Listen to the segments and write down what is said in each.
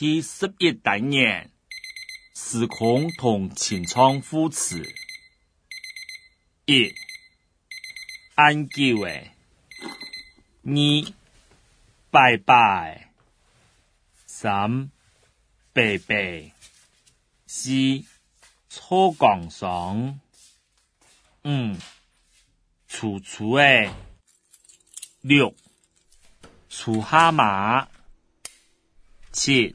第十一单元：时空同情场副词。一、安静的。二、拜拜。三、拜拜。四、粗犷上；五、楚楚的。六、楚哈马。七。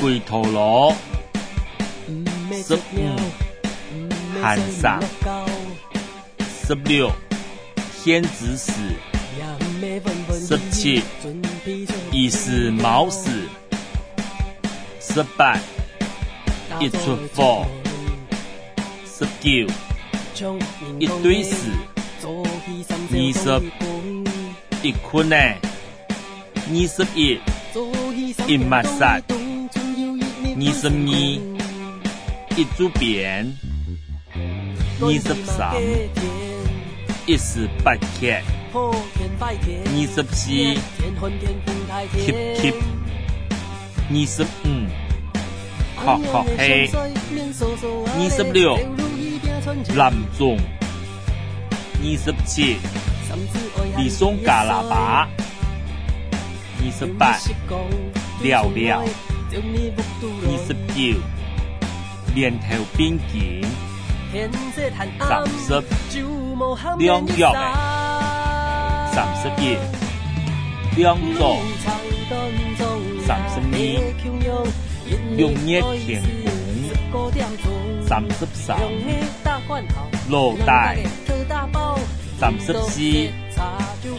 鬼头螺，十五寒山，十六，仙子死，十七，一是猫死，十八，一出发，十九，一堆死，二十，一困呢，二十一，一灭杀。二十二，一左边；二十三，一十八开；二十四，七七；二十五，靠靠；二十六，蓝棕；二十七，李松加喇叭；二十八，亮亮。二十九，连头并肩，三十，两脚，三十，一，两座，三十米，用月天红，三十三，露台，三十四，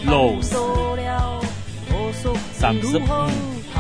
露水，三十五。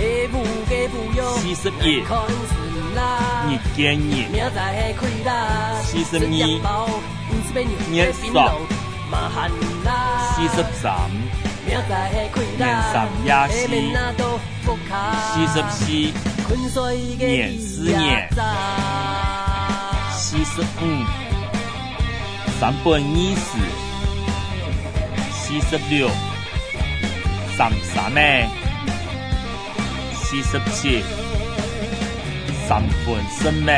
四十一，日更日，四十二，日耍，四十三，四十四，日四十五，三百二十。四十六，三三呢？四十七，三分生秒，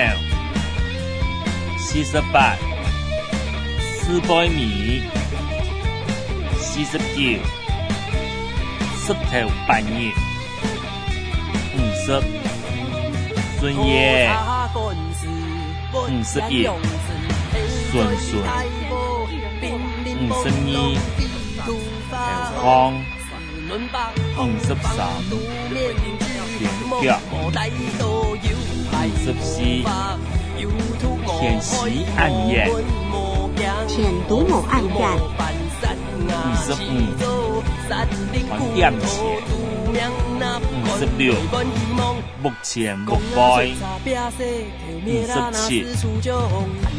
四十八，四百米；四十九，石头半岩；五十，笋叶；五十，顺顺，五十，二条框；五十三。五十四，天齐暗夜；天都莫暗夜。五十五，黄天五十六，目前莫坏；五十七，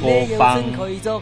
播放，开凿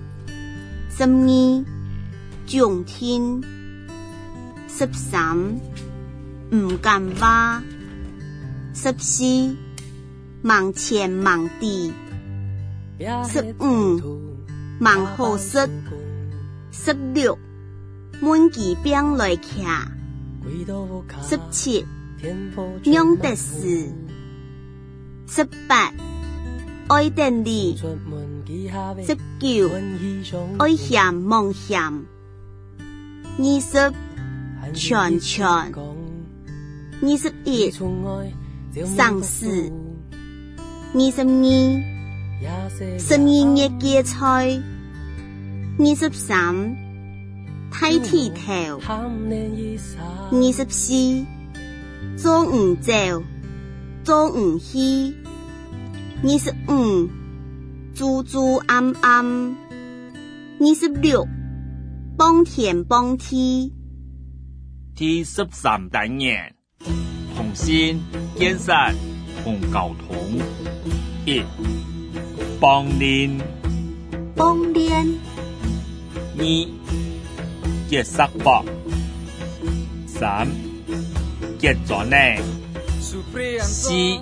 十二、上天，十三、唔敢话，十四、忙前忙地，十五、忙后事；十六、满旗边来徛，十七、两得四，十八。爱电力，十九，爱咸梦咸，二十，全全，二十一，上市，二十二，十二月结菜，二十三，剃剃头，二十四，中午走，中午去。二十五，猪猪安安；二十六，蹦田蹦梯。第十三单元：同心建设同交通。一，帮练。帮练。二，结石博。三，结咗呢。四。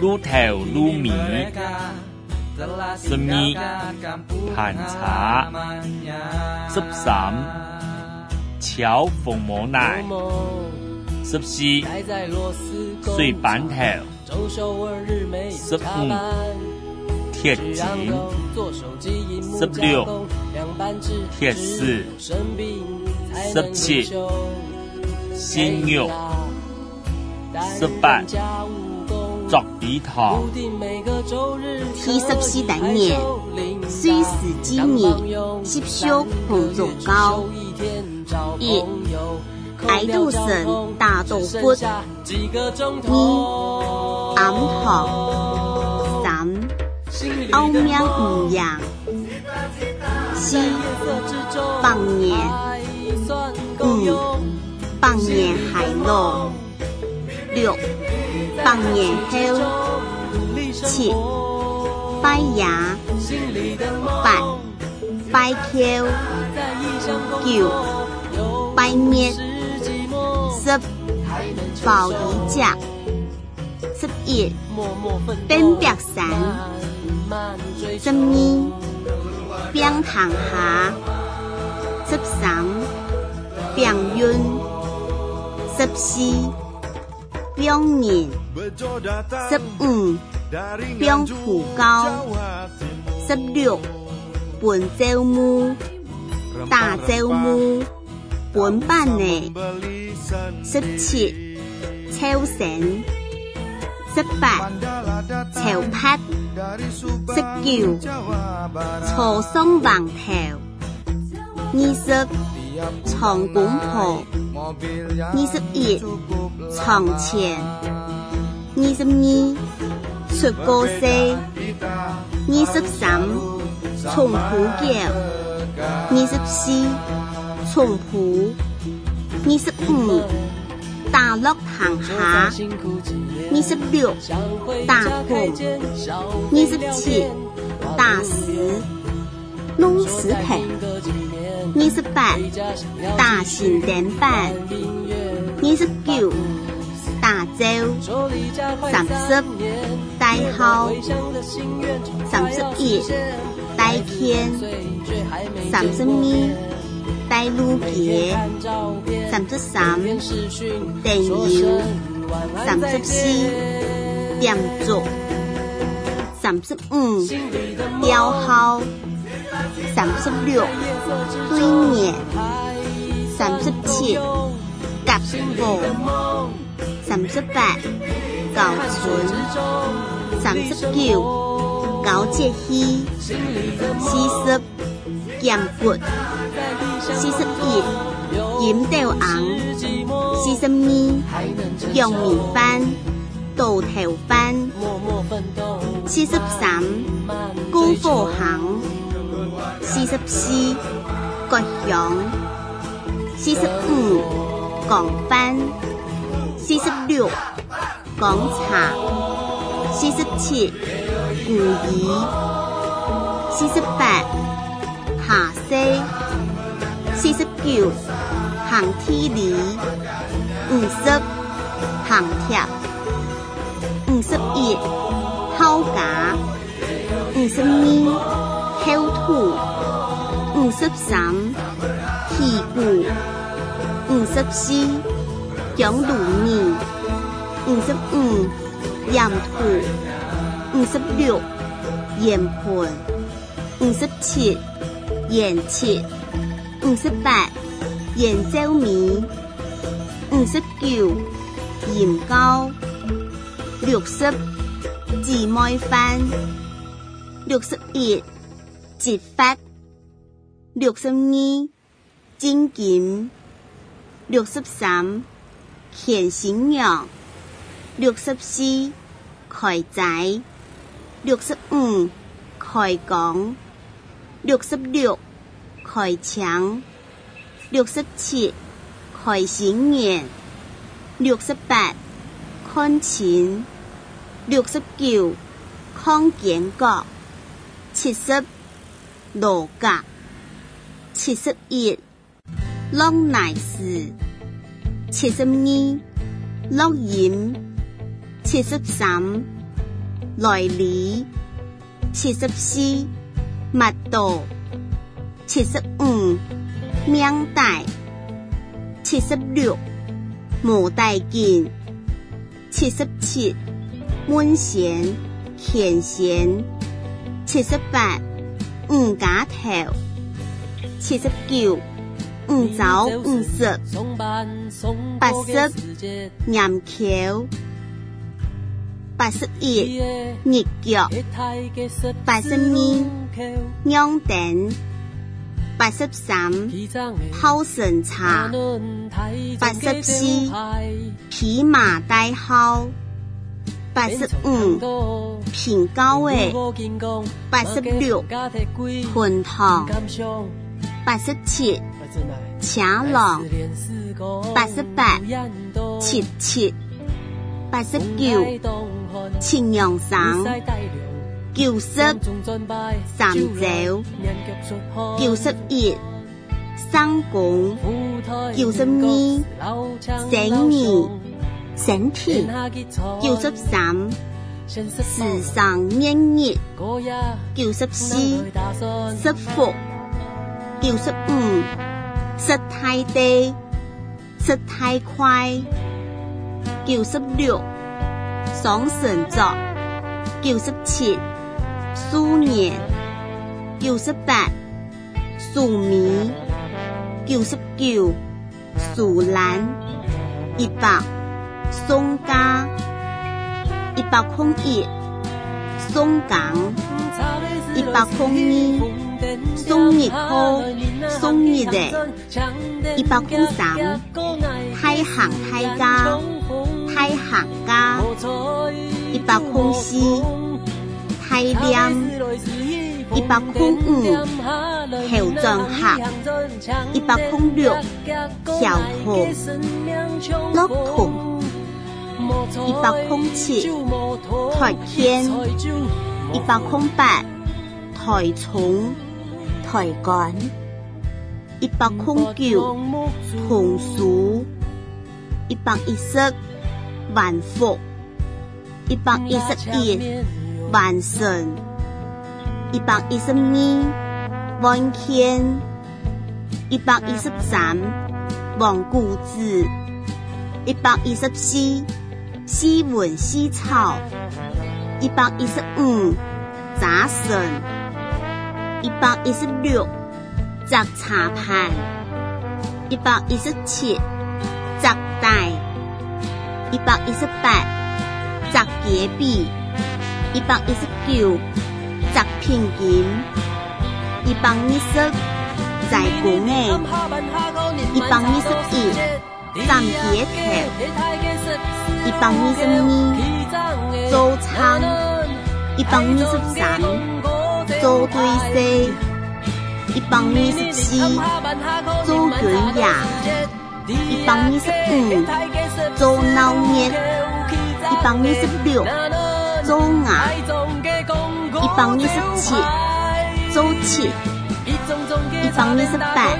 撸头ถว，撸米，十米，盘茶，十三，挑缝摸奶，十四，水板头，十五，铁筋，十六，铁丝，十七，新牛，十八。第堂，十四等年，虽是几年，吸收工肉高。一爱杜神大豆腐，二暗号，三奥妙无养，四八年，五八年海螺，六。八眼后，七拜八拜百，九，拜灭，十保一价，十一登白山，十二变行下，十三变云，十四变年。十五，冰虎高，十六，本周末，大周末，本班的；十七，抽神，十八，超拍，十九，坐松望头，二十，床公铺；二十一，床前。二十二出高声，二十三重铺脚，二十四重铺，二十五打落行下，二十六打棚，二十七打石弄石头，二十八打新灯板，二十九。大周，三十代号，三十一代天，三十二代陆杰，三十三电游，三十四点左，三十五标号，三十六对月，三十七甲午。三十八九笋，三十九九节鱼，四十剑骨，四十一金豆红，四十二酱面斑，豆头斑，四十三高货行，四十四各样，四十五钢板。四十六广场，四十七古夷，四十八下西，四十九行天里，五十行铁，五十一烤架，五十二烤土，五十三屁股，五十四。五十五盐土，五十六盐块，五十七盐砌，五十八盐洲米，五十九盐糕，六十芝麻饭，六十一芝发，六十二蒸金，六十三。现新阳，六十四开仔，六十五开工，六十六开强，六十七开新年，六十八看钱，六十九看建国，七十六甲，七十一拢来是。七十二落演，七十三来礼，七十四密道，七十五命带，七十六无带进，七十七温弦欠弦，七十八五假头，七十九。五十九、五十、八十、岩桥，八十一、廿脚，八十二、廿三、八十三、泡神茶、八十四、披麻戴孝。八十五、平高诶、八十六、昆糖、八十七。乾隆八十八，七七八十九，庆阳三九十三，九九十一，三公九十二，生二生三九十三，时尚年月九十四，十服九十五。十太地，十太快，九十六双神作，九十七数年，九十八数米，九十九数兰，一百松家，一百空一松港，一百空二。送一口，送一的，一百空斤；太行太家，太行家，一百空斤；太凉，一百空五，后重下，一百空六，小痛，脚痛，一百空七，台天，一百公斤；抬重。快感，一百空九同数，一百一十万福，一百一十一万神，一百一十二万天，一百一十三万固子，一百一十四四文西草，一百一十五杂神。一百一十六，摘茶盘；一百一十七，摘袋；一百一十八，摘钱币；一百一十九，摘聘金；一百二十，在公美；一百二十一，站斜口；一百二十二，做厂；一百二十三。周对西，一百二十七；周对亚，一百二十五；周老年，一百二十六；周牙，一百二十七；周七，一百二十八；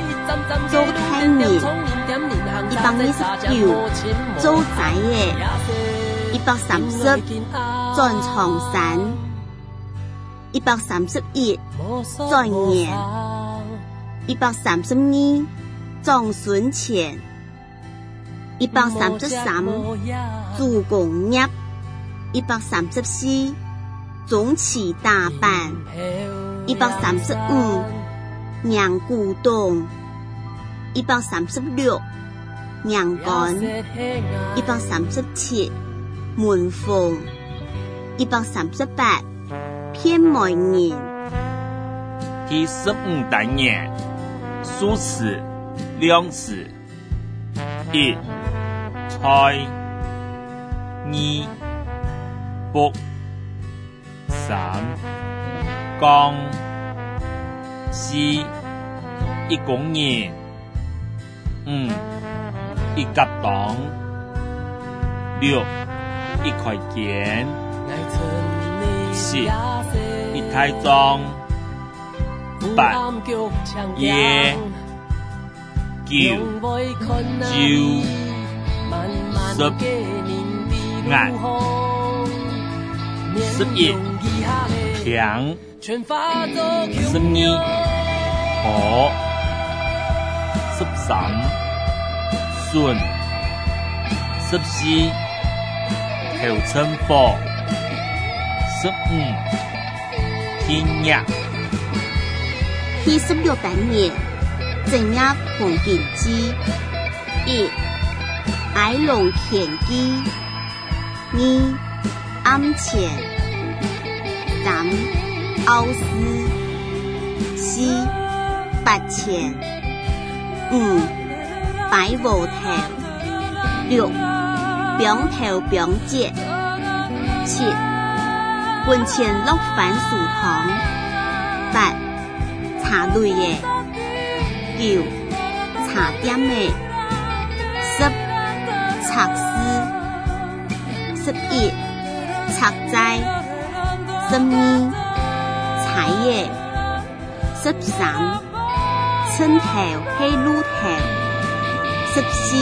周太年，一百二十九；周财爷，一百三十；左长山。一百三十一状年；一百三十二张存钱，一百三十三祝公业，一百三十四总起大办，一百三十五娘古栋，一百三十六娘干，一百三十七门缝，一百三十八。偏慢念，第十五单元数词两字：一、猜；二、三、四、一公斤、五、一斤糖、六、一块钱。十、一、太、中、八、九、九、十、十、一、十、二、十、三、十、四、后尘佛。五，听日，二十六单元，正压盘电之一艾龙电机，二安潜，三奥斯，四八潜，五白无田，六表头表节，七。门前落番薯藤，八茶类的，九茶店的，十茶师，十一茶斋十二茶叶，十三春头起炉头，十四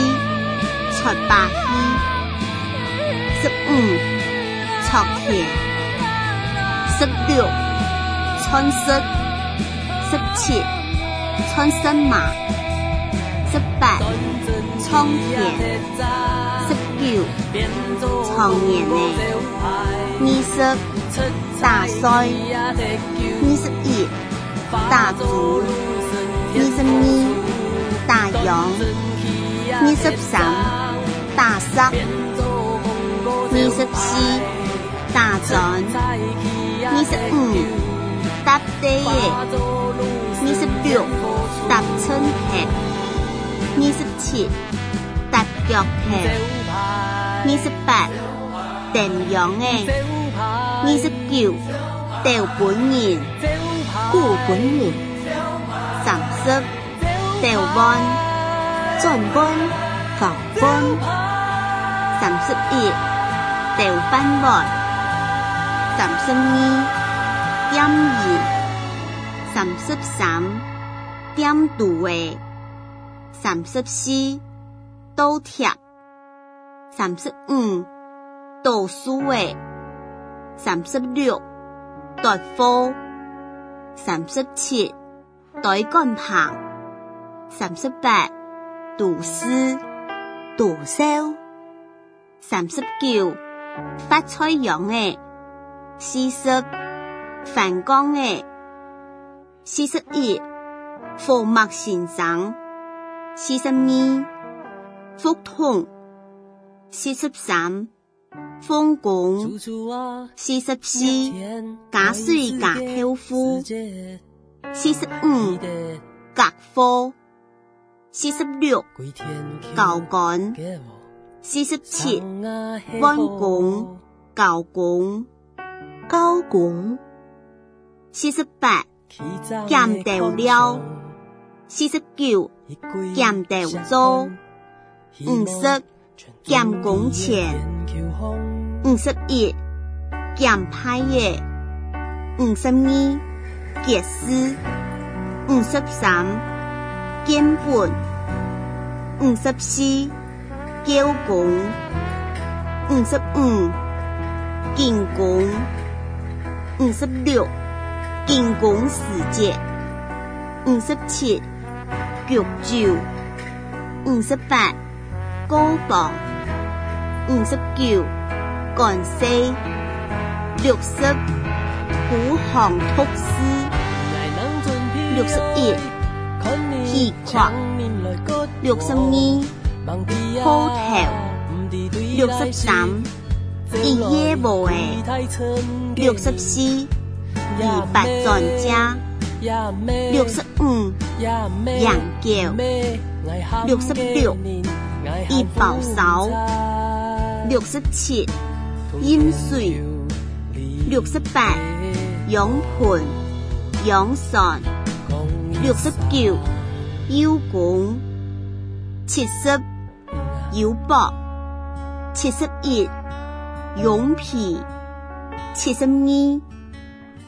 出白气，十五出气。十六穿十，十七穿十马，十八穿田，十九穿棉鞋，二十大帅，二十一大足，二十二大阳，二十三大山，二十四大壮。你是五，打对耶。你是六，打春天。你是七，打脚疼。你是八，电容耶。你是九，掉本年，顾本年。三十，掉弯，转弯，搞弯。三十一，掉弯弯。三十二点二三十三点土的，三十四倒贴；三十五倒数的，三十六夺火；三十七代干棒；三十八读书读烧；三十九发财样的。四十反光诶，四十一伏脉神伤，四十二腹痛，四十三风管，四十四假水假漂浮，四十五隔火，四十六教管，四十七弯管教管。高拱，四十八减掉了，四十九减掉左，五十减工前，五十一减派耶，五十二结束，五十三减半，五十四胶光，五十五减五五十六，建功事迹；五十七，九州；五十八，高榜；五十九，赣西；六十，古行都市；六十一，气矿；六十二，高铁；六十三。第一无的六十四，二八专家，六十五养狗，六十六一宝勺，六十七饮水，六十八养盆养蒜，六十九腰鼓，七十腰膊，七十一。用皮七十二，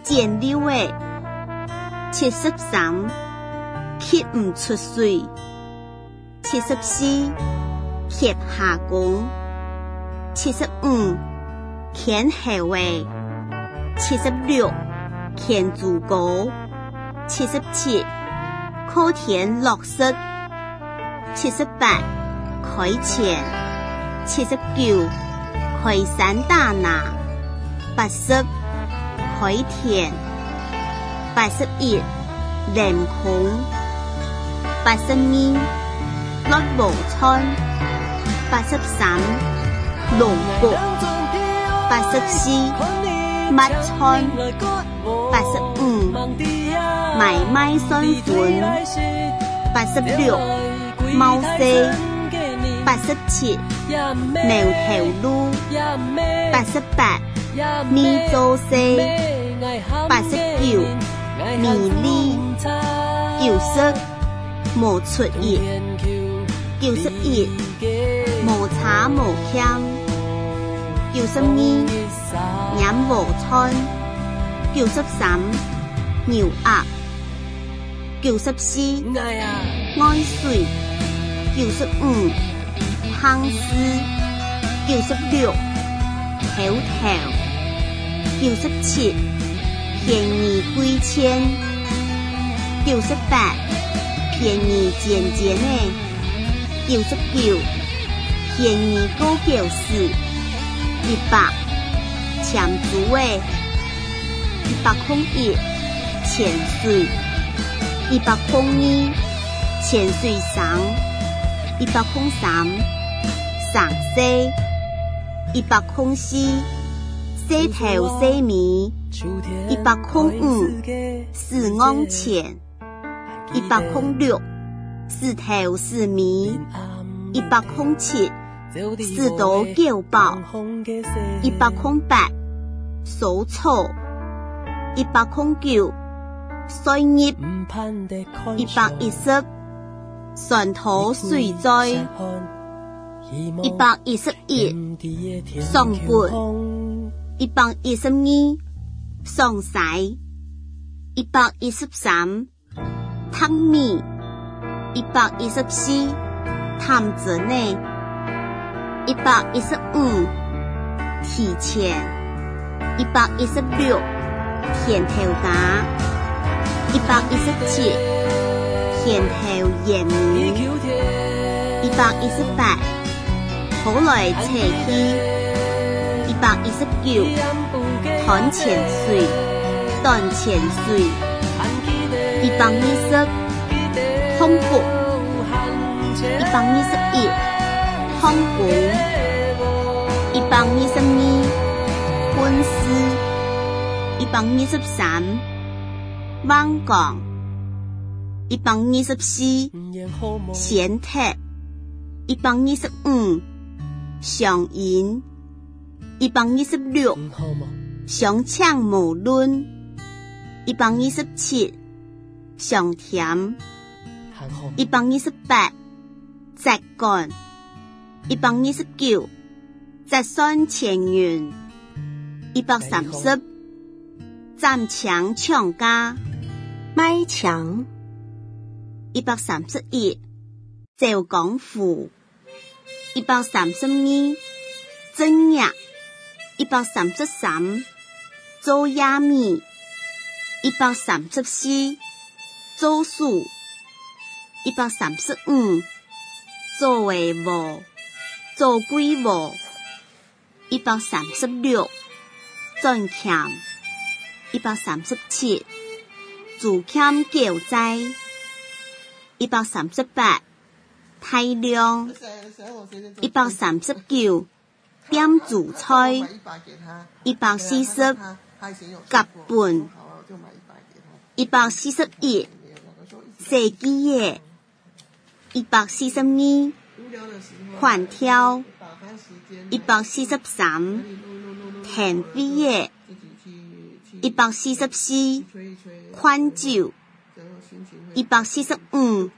剪六位，七十三，揭唔出水；七十四揭下管，七十五舔黑位，七十六舔竹篙，七十七可填六十，七十八开钱，七十九。海散大拿，八色海田八十一，林湖八十二，洛湖村八十三，龙国八十七，麦村八十五，买卖新款，八十六，猫四。八十七，苗头路；八十八，米做西八十九，米粒；九十，磨出一；九十一，磨茶磨枪；九十二，羊磨穿；九十三，牛鸭九十四，安水；九十五。九十六，头九十七，便宜几千；九十八，便宜渐渐的；九十九，便宜高九四；一百，充足的；一百空一，潜水；一百空二，潜水上；一百空三。上西一百空四，四头四米；一百空五四公前，一百空六四头四米；一百空七四朵九包；一百空八数错；一百空九碎叶；一百一十船土碎灾。一百一十一送步，一百一十二送塞，一百一十三汤米，一百一十四探子内，一百一十五提前，一百一十六天头打，一百一十七天头严明，一百一十八。普来菜溪一百二十九团前水团前水一百二十通过一百二十一通过一百二十二昆丝，一百二十三芒果，一百二十四咸泰一百二十五。上瘾，一百二十六；上唱无论，一百二十七；上甜，一百二十八；直干，一百二十九；直算前缘，一百三十；站抢抢家，买抢，一百三十一；就讲富。一百三十米真样？一百三十三做亚米，一百三十四做数，一百三十五做无，做鬼无一百三十六做强，一百三十七自欠救灾，一百三十八。太阳一百三十九点主菜一百四十甲半一百四十一射击叶一百四十二换挑一百四十三田飞叶一百四十四宽酒，一百四十五。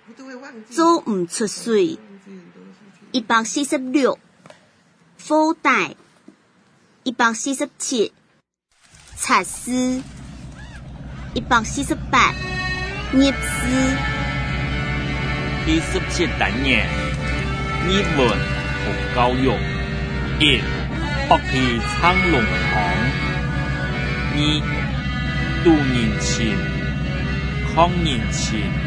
做唔出水，一百四十六，福袋，一百四十七，擦丝，一百四十八，捏丝。四十七单元，日文和教育，一白皮苍龙王，二多年前，康年前。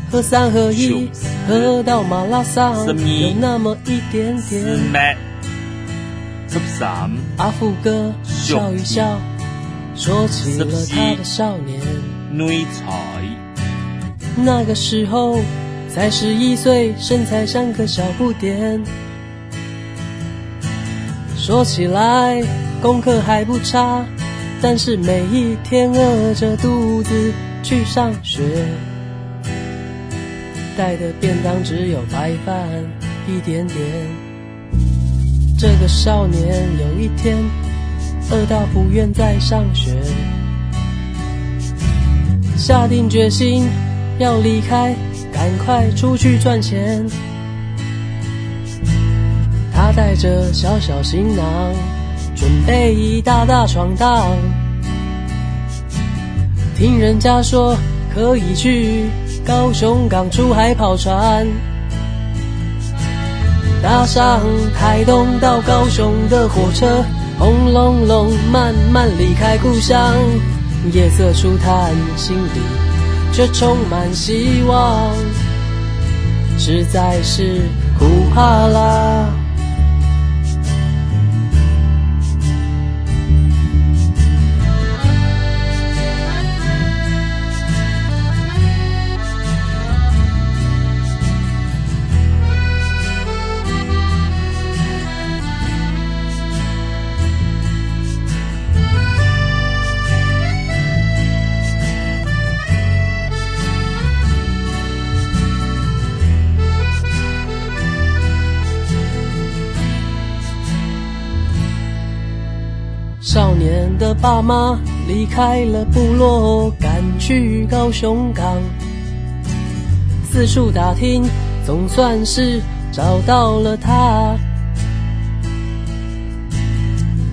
喝三合一，喝到马拉松，有那么一点点。阿富哥笑一笑，说起了他的少年。那个时候才十一岁，身材像个小不点。说起来功课还不差，但是每一天饿着肚子去上学。带的便当只有白饭一点点，这个少年有一天饿到不愿再上学，下定决心要离开，赶快出去赚钱。他带着小小行囊，准备一大大闯荡。听人家说可以去。高雄港出海跑船，搭上台东到高雄的火车，轰隆隆慢慢离开故乡。夜色初探，心里却充满希望，实在是不怕啦。的爸妈离开了部落，赶去高雄港，四处打听，总算是找到了他。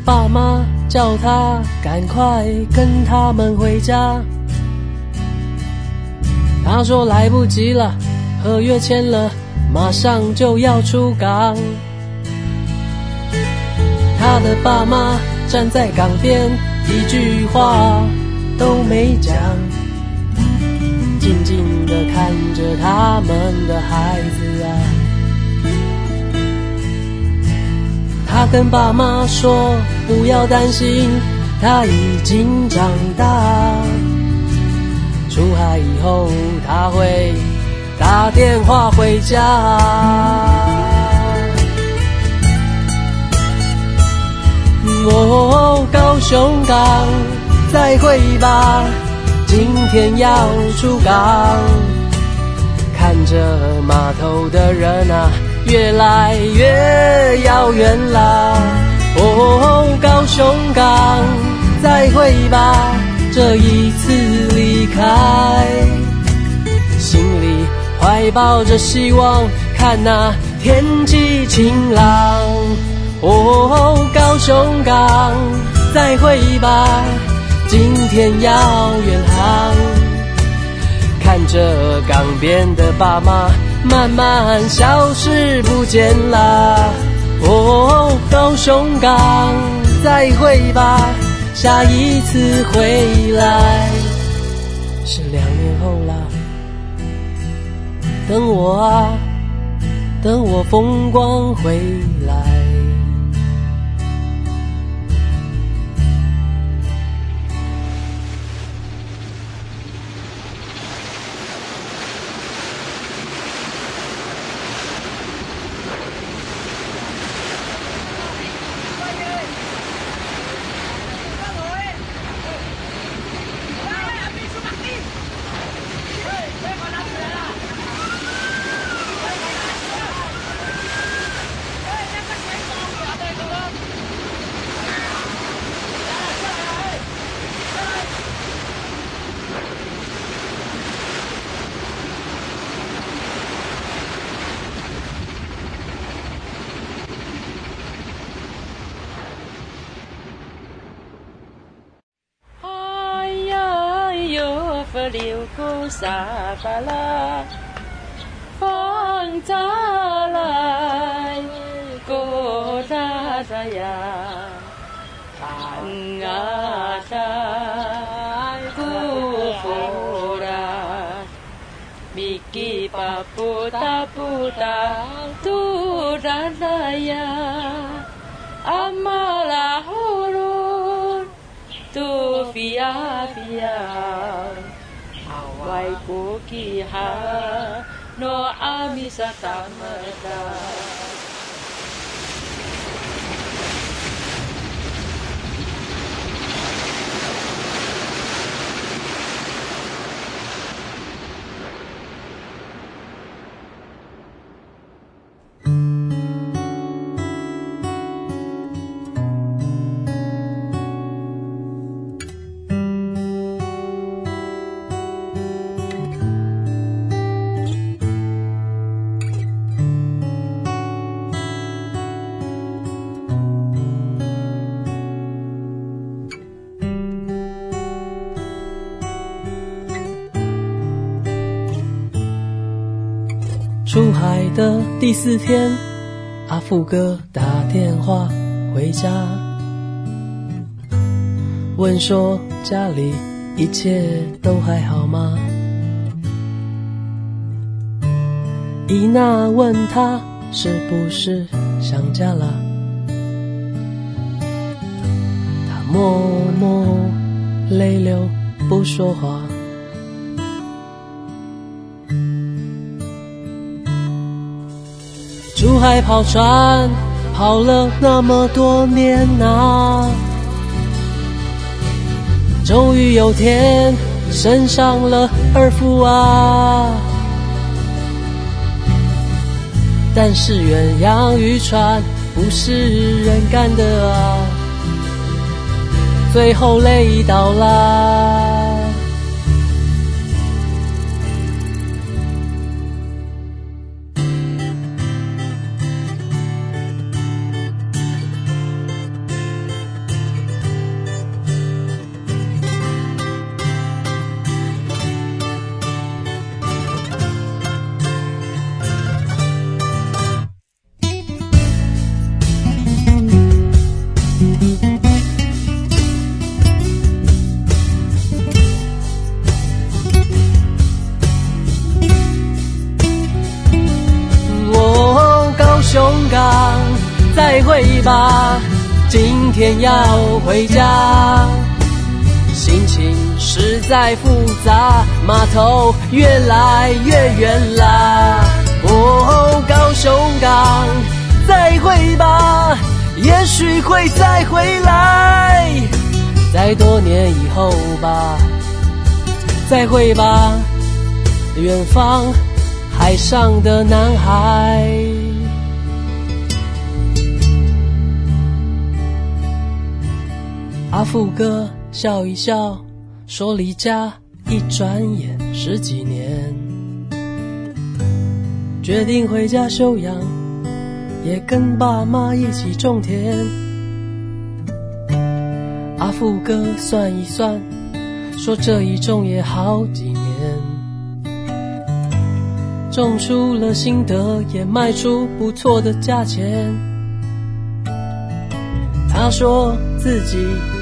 爸妈叫他赶快跟他们回家，他说来不及了，合约签了，马上就要出港。他的爸妈。站在港边，一句话都没讲，静静地看着他们的孩子啊。他跟爸妈说：“不要担心，他已经长大。出海以后，他会打电话回家。”哦，高雄港，再会吧，今天要出港。看着码头的人啊，越来越遥远啦。哦，高雄港，再会吧，这一次离开，心里怀抱着希望，看那天际晴朗。哦，高雄港，再会吧，今天要远航。看着港边的爸妈慢慢消失不见啦。哦，高雄港，再会吧，下一次回来是两年后啦。等我啊，等我风光回来。Saba la. vai kokiha no amisa mata 第四天，阿富哥打电话回家，问说家里一切都还好吗？伊娜问他是不是想家了，他默默泪流不说话。出海跑船跑了那么多年啊，终于有天升上了二副啊，但是远洋渔船不是人干的啊，最后累倒了。天要回家，心情实在复杂，码头越来越远啦。哦，高雄港，再会吧，也许会再回来，在多年以后吧。再会吧，远方，海上的男孩。阿富哥笑一笑，说离家一转眼十几年，决定回家休养，也跟爸妈一起种田。阿富哥算一算，说这一种也好几年，种出了心得，也卖出不错的价钱。他说自己。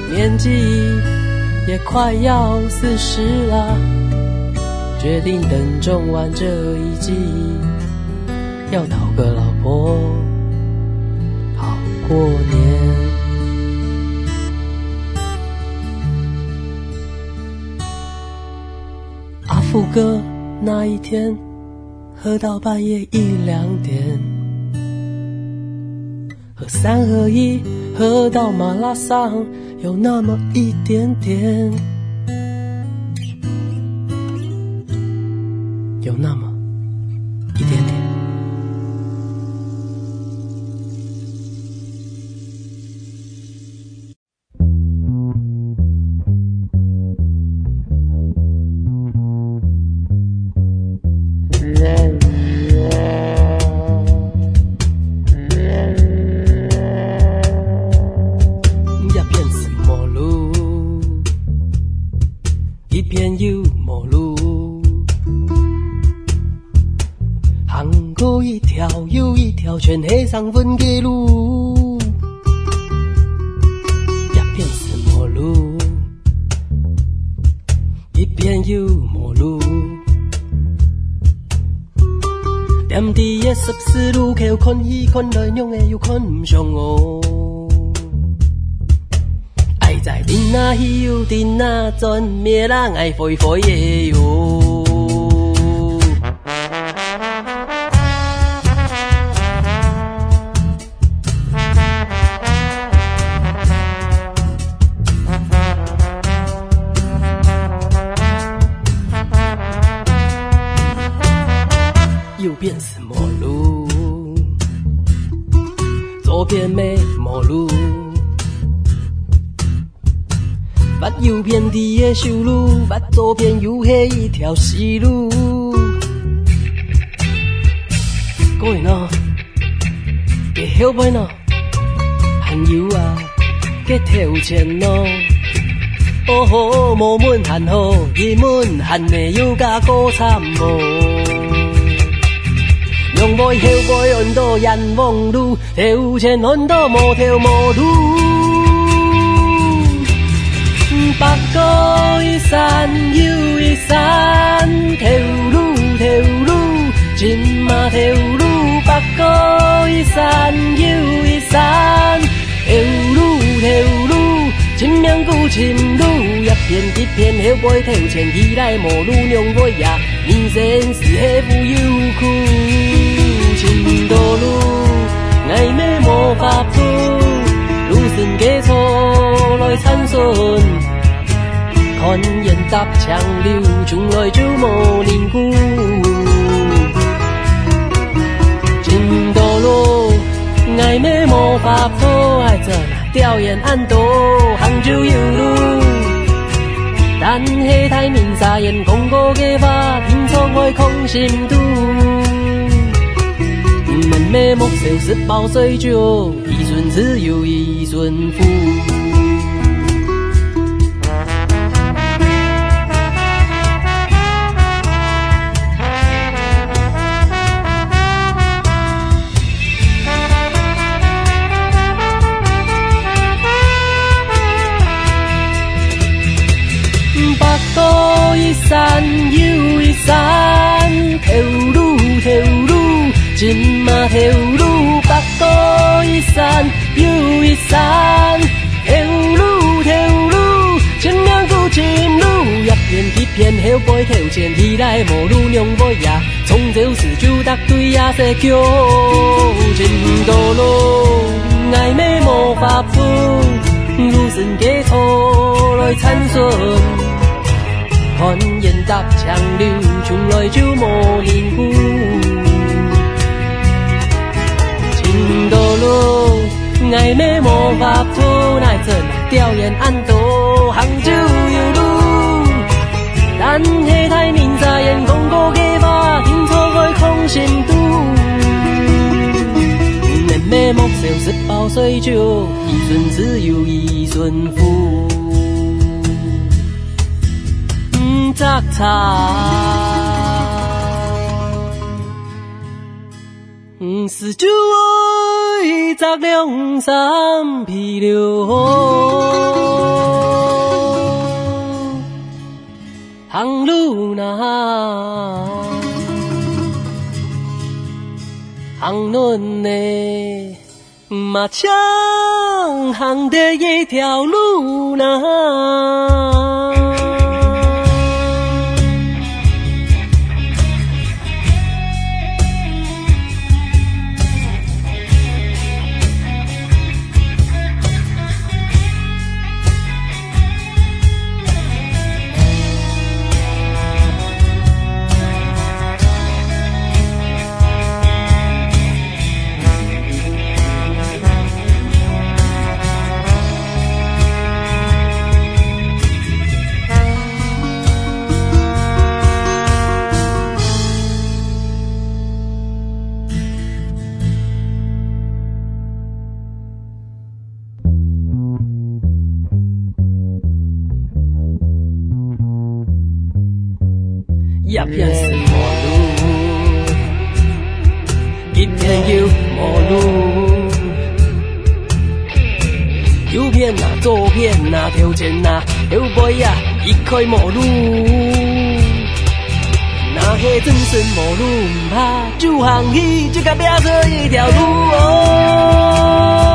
年纪也快要四十了，决定等种完这一季，要讨个老婆，好过年。阿富哥那一天喝到半夜一两点，喝三合一喝到马拉松。有那么一点点，有那么。看来娘诶又看不上哦，爱在天那飘，天那转，灭人爱飞飞诶哟。旧路，目左边有迄一条死路。过喏，会后悔喏？朋友啊，皆摕钱哦吼，无问寒好，伊们闲的有甲哥参无。两杯后悔，安到阎王路，摕钱安到无条无路。白該散要散，條路條路戰馬條路白該散要散，條路條路前面故前路一片一片黑灰頭前依賴無路用我呀，人生是黑不憂苦，前多路捱咩無法度，路線嘅錯來親信。看人搭墙了，从来早无念顾。情堕落，爱咩无法破，爱着吊人安躲，行就有路。但系太明察人讲过嘅话，偏错爱空心度。问咩目标是报谁做，一寸自由一寸富。山腰山，條路條路，金馬條路百多一山又一山，條路條路，前兩股前路，一片一片後背頭前，起來無路兩背呀，從就是就答對呀，是叫前多路，愛美無法分，路神給錯來參順。看人踏長亂，從來招無連顧。前道路捱咩無法鋪，乃真吊人安度，杭州有路。但係太年在人共過嘅吧，天錯愛空前度。人咩莫笑十包水酒，一寸自由一寸富。扎擦，五十九弯，十两山，皮溜河，行路难，行路难，马枪行的一条路难。一片是无路，一片又无路，右骗呐，左片呐，头前呐，后背啊，一块无路，那些真算无路唔怕，就行起就甲拼做一条路。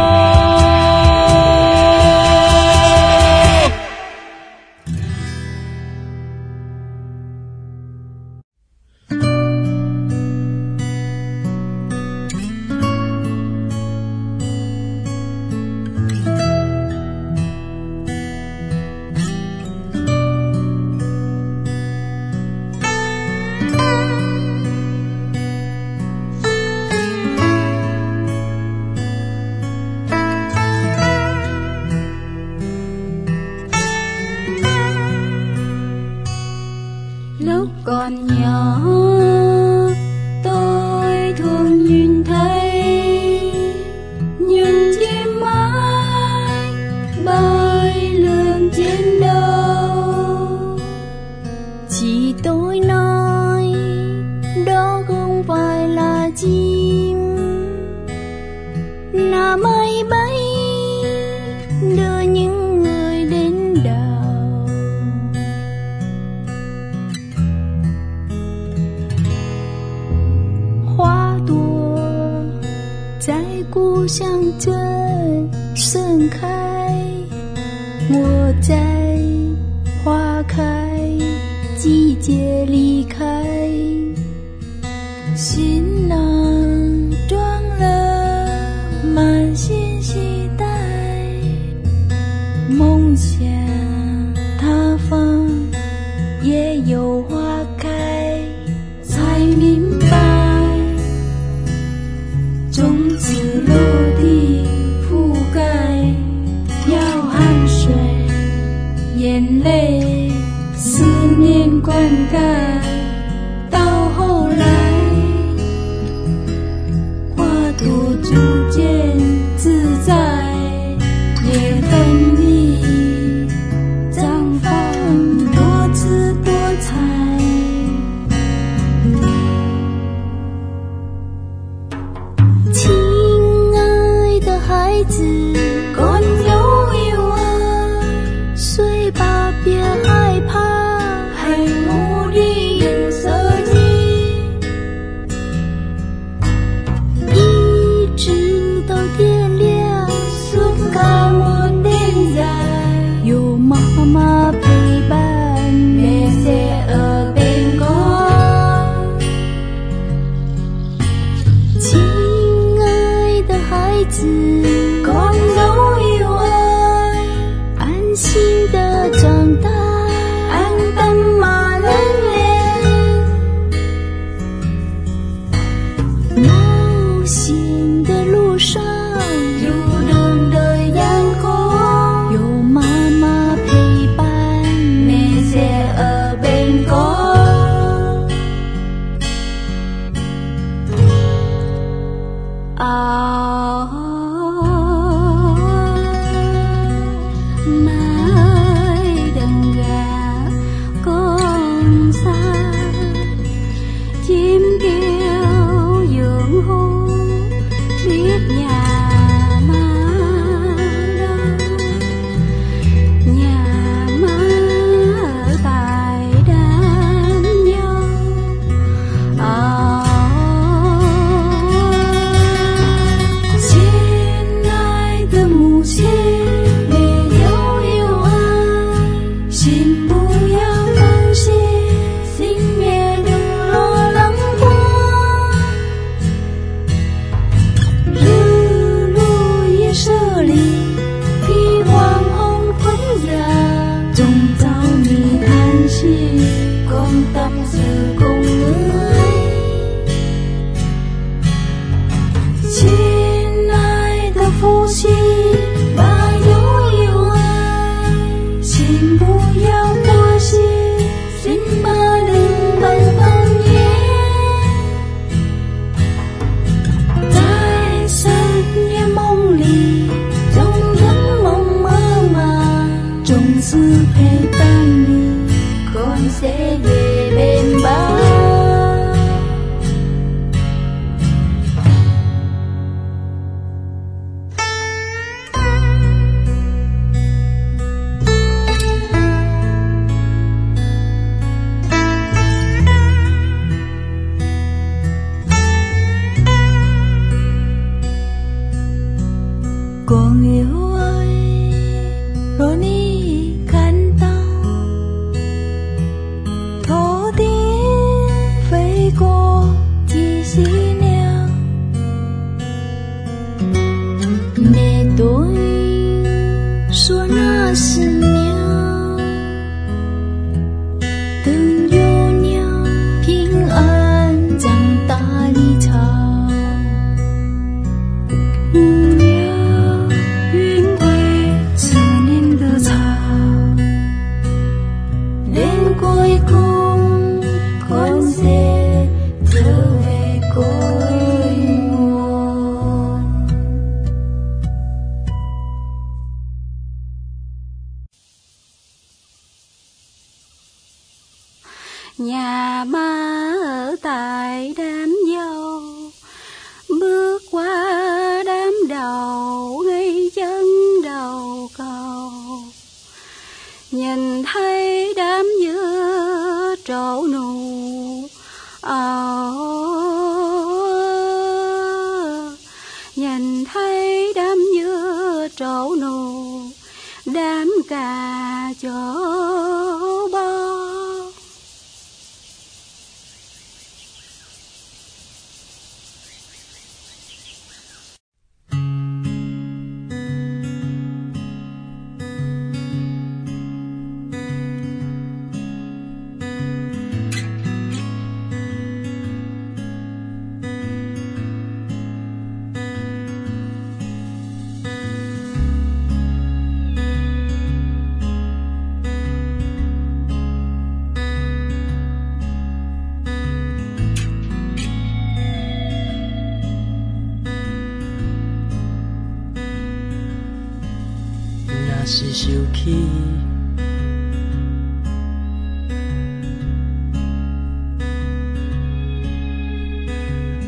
想起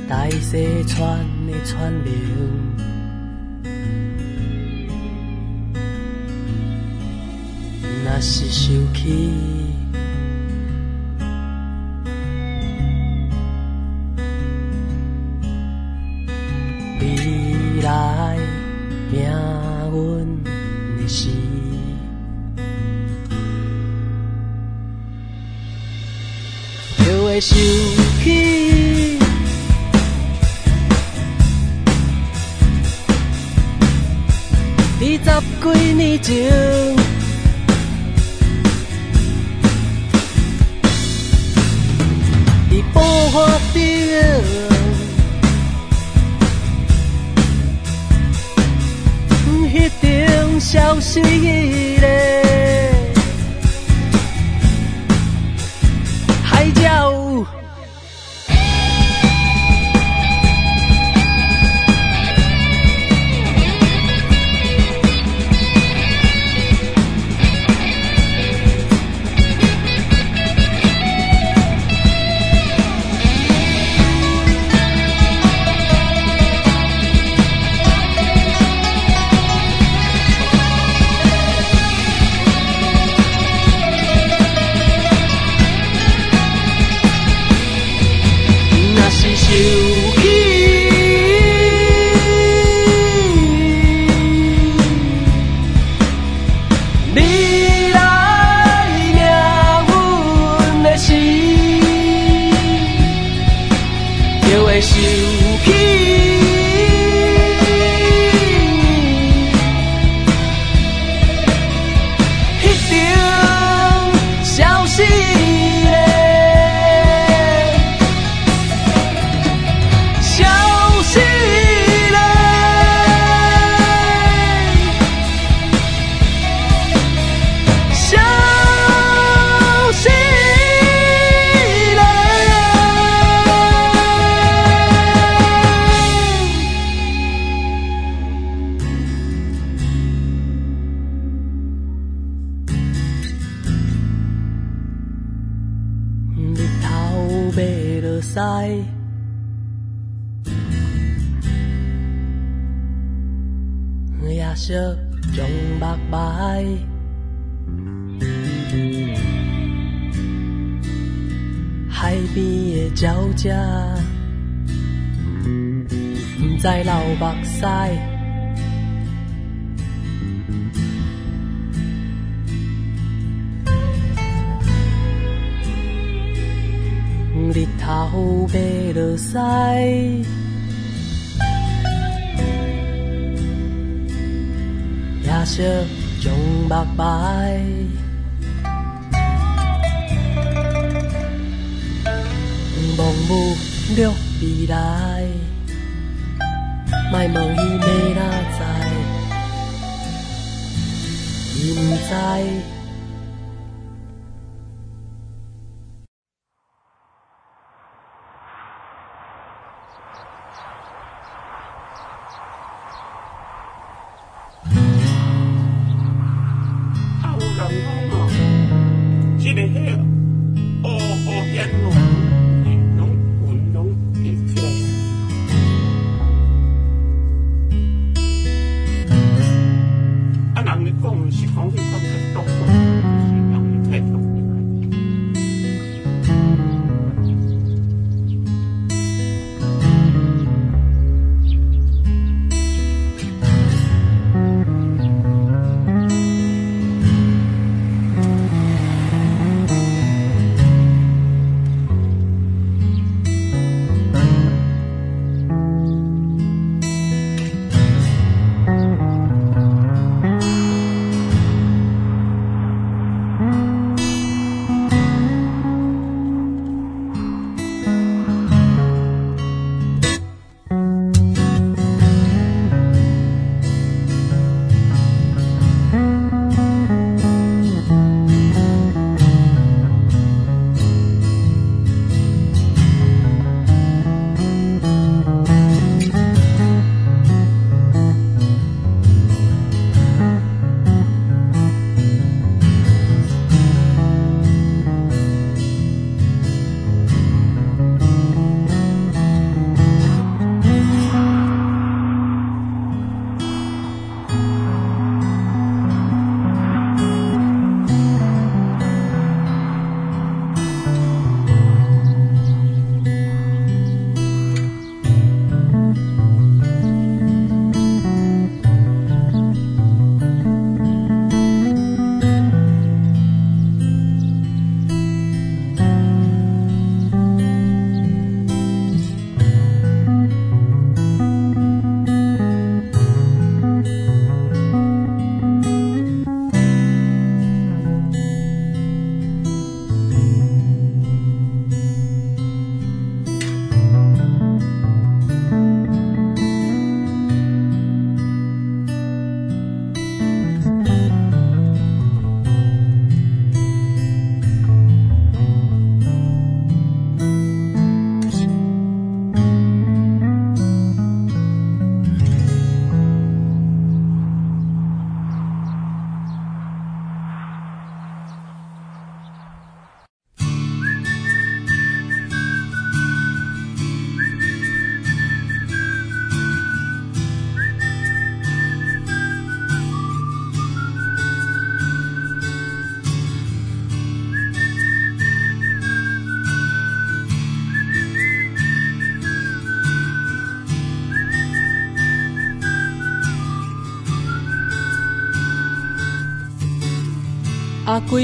大西川的川名，那是想起。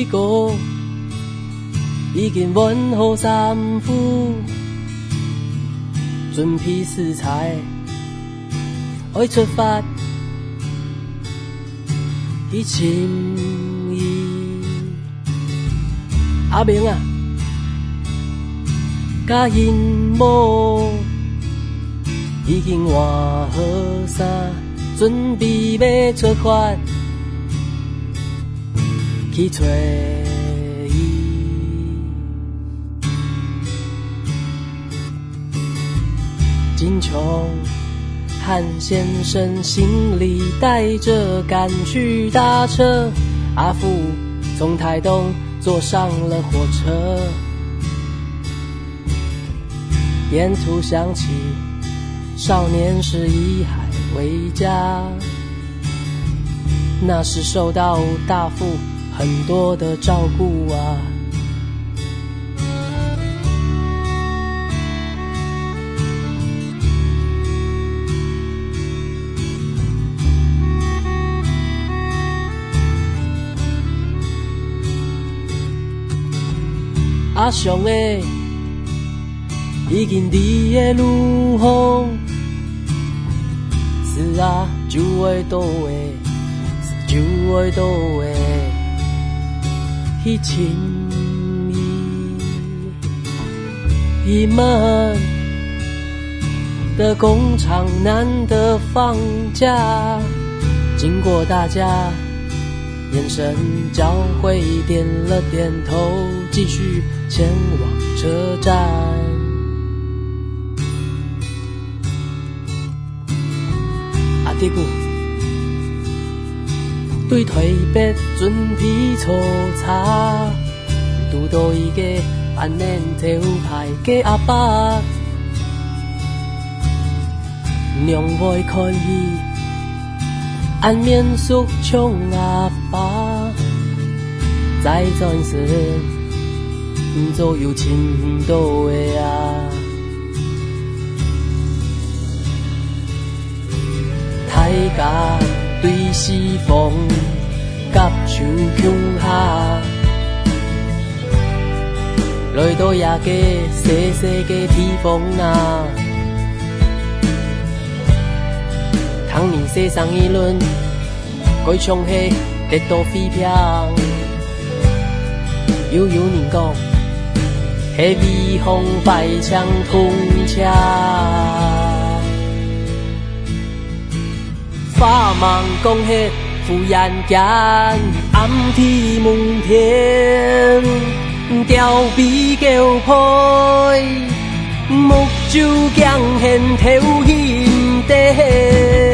哥已经换好衫裤，准备食材，爱出发去潜移。阿明啊，甲因某已经换好衫，准备要出发。去找伊，金琼汉先生行李带着赶去搭车，阿福从台东坐上了火车，沿途想起少年时以海为家，那时受到大富。很多的照顾啊，阿翔诶，已经伫个路旁，是啊，就会倒下，是就会倒下。提琴里，一们的工厂难得放假，经过大家眼神交汇，点了点头，继续前往车站。对台北准皮粗茶，拄到伊个安眠偷牌假阿爸，两杯看戏，安眠速冲阿爸，在钻石左右深蹲倒啊。太假。对四方甲像穷下，来到也个细细嘅地方啊，当年世上议论，该唱戏得到飞票，有有人讲，系微风摆枪通车。花盲讲戏，妇人行暗天蒙天，调戏狗婆，目睭惊现偷心地。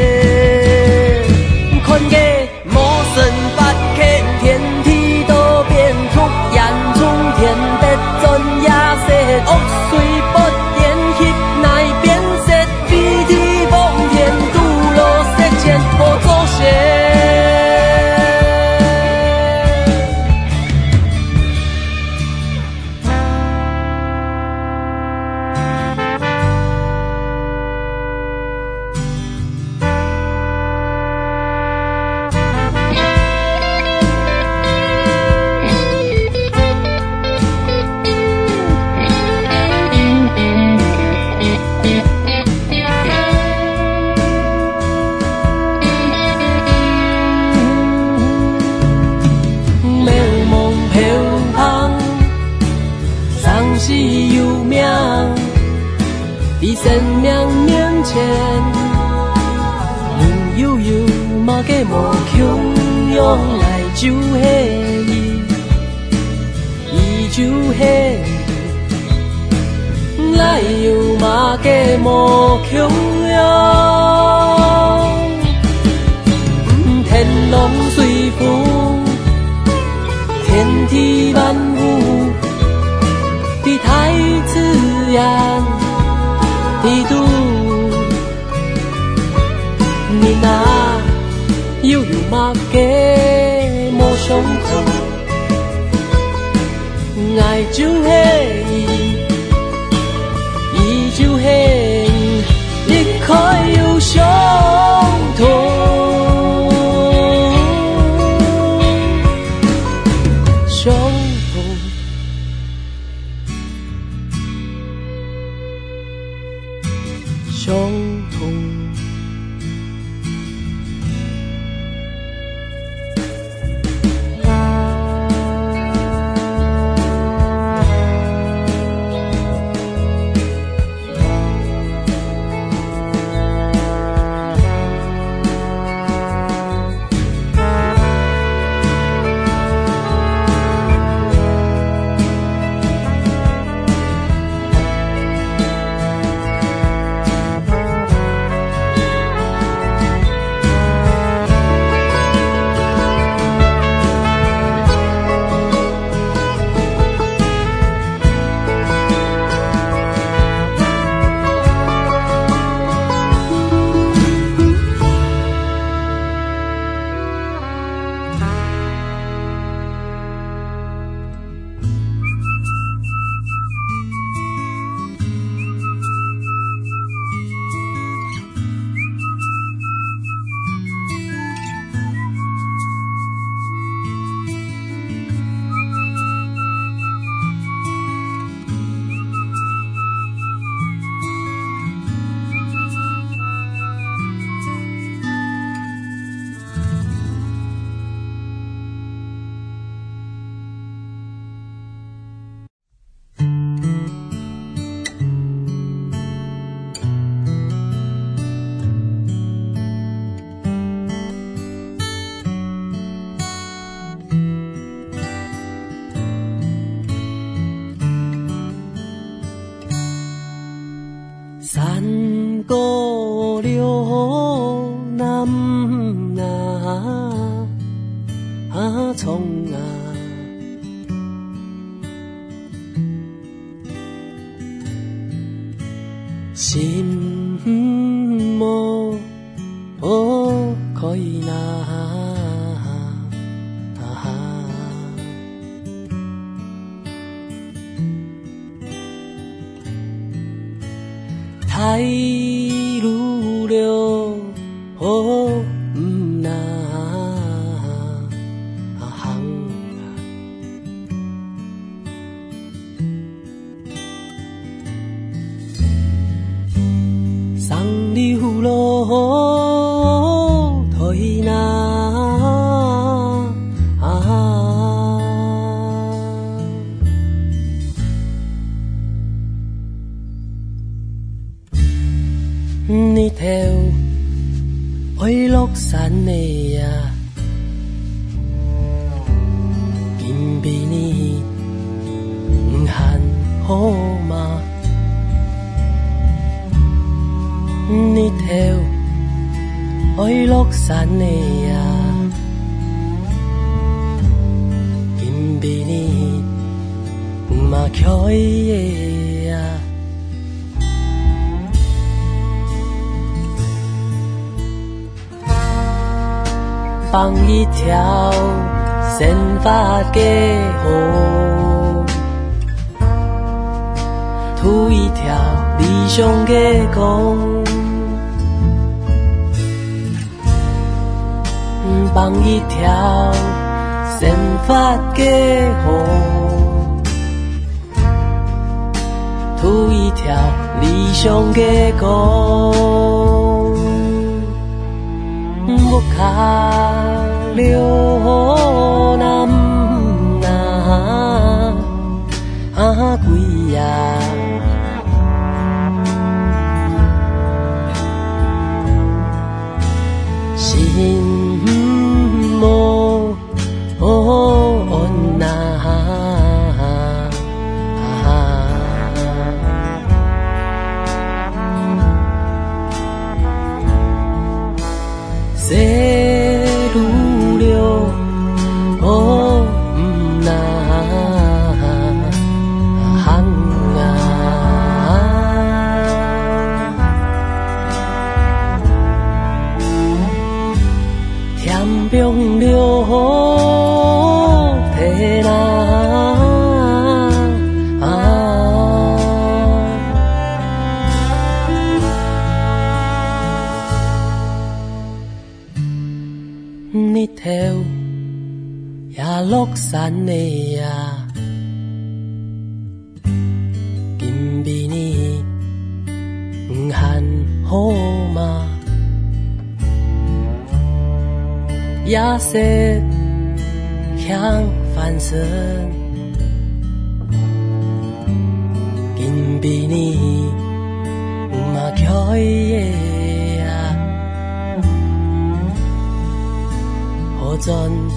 山的呀，金比你黄汉好吗？夜色向反身，金比你嘛叫伊的呀，真。